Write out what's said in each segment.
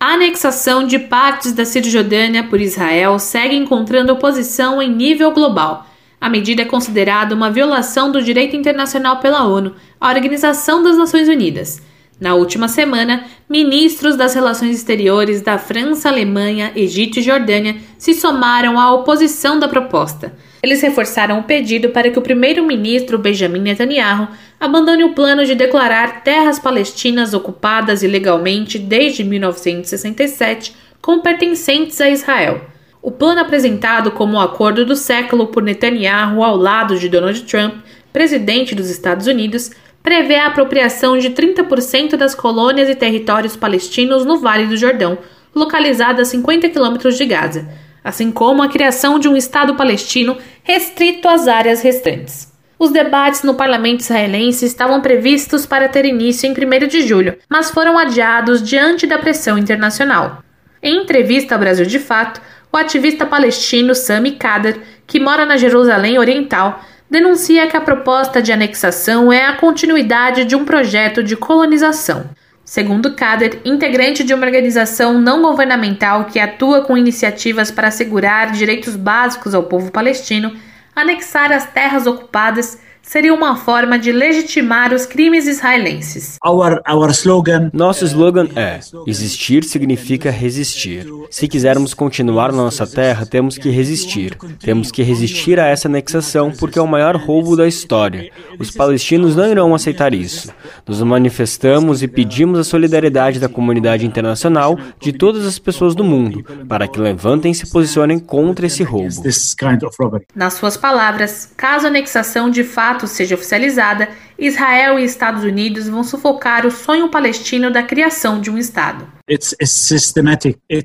A anexação de partes da Cisjordânia por Israel segue encontrando oposição em nível global. A medida é considerada uma violação do direito internacional pela ONU, a Organização das Nações Unidas. Na última semana, ministros das relações exteriores da França, Alemanha, Egito e Jordânia se somaram à oposição da proposta. Eles reforçaram o pedido para que o primeiro-ministro Benjamin Netanyahu abandone o plano de declarar terras palestinas ocupadas ilegalmente desde 1967 como pertencentes a Israel. O plano apresentado como o acordo do século por Netanyahu ao lado de Donald Trump, presidente dos Estados Unidos, prevê a apropriação de 30% das colônias e territórios palestinos no Vale do Jordão, localizado a 50 quilômetros de Gaza, assim como a criação de um Estado palestino restrito às áreas restantes. Os debates no parlamento israelense estavam previstos para ter início em 1 de julho, mas foram adiados diante da pressão internacional. Em entrevista ao Brasil de Fato, o ativista palestino Sami Kader, que mora na Jerusalém Oriental, denuncia que a proposta de anexação é a continuidade de um projeto de colonização. Segundo Kader, integrante de uma organização não governamental que atua com iniciativas para assegurar direitos básicos ao povo palestino, anexar as terras ocupadas seria uma forma de legitimar os crimes israelenses. Our, our slogan, Nosso slogan é: existir significa resistir. Se quisermos continuar na nossa terra, temos que resistir. Temos que resistir a essa anexação porque é o maior roubo da história. Os palestinos não irão aceitar isso. Nos manifestamos e pedimos a solidariedade da comunidade internacional, de todas as pessoas do mundo, para que levantem e se posicionem contra esse roubo. Nas suas palavras, caso a anexação de fato fato seja oficializada, Israel e Estados Unidos vão sufocar o sonho palestino da criação de um Estado.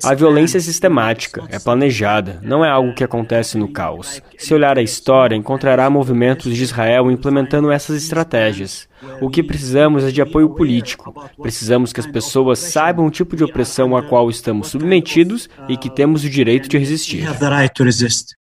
A violência é sistemática, é planejada, não é algo que acontece no caos. Se olhar a história, encontrará movimentos de Israel implementando essas estratégias. O que precisamos é de apoio político. Precisamos que as pessoas saibam o tipo de opressão a qual estamos submetidos e que temos o direito de resistir.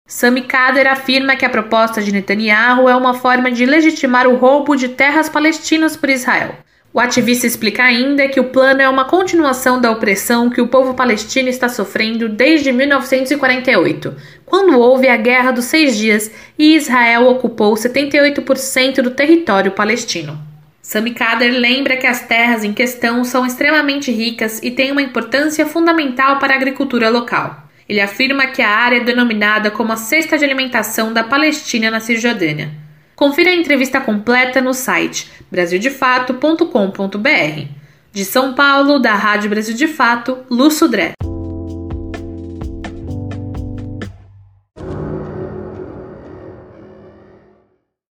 Sami Kader afirma que a proposta de Netanyahu é uma forma de legitimar o roubo de terras palestinas por Israel. O ativista explica ainda que o plano é uma continuação da opressão que o povo palestino está sofrendo desde 1948, quando houve a Guerra dos Seis Dias e Israel ocupou 78% do território palestino. Sami Kader lembra que as terras em questão são extremamente ricas e têm uma importância fundamental para a agricultura local. Ele afirma que a área é denominada como a cesta de alimentação da Palestina na Cisjordânia. Confira a entrevista completa no site brasildefato.com.br. De São Paulo, da Rádio Brasil de Fato, Lu Sudré.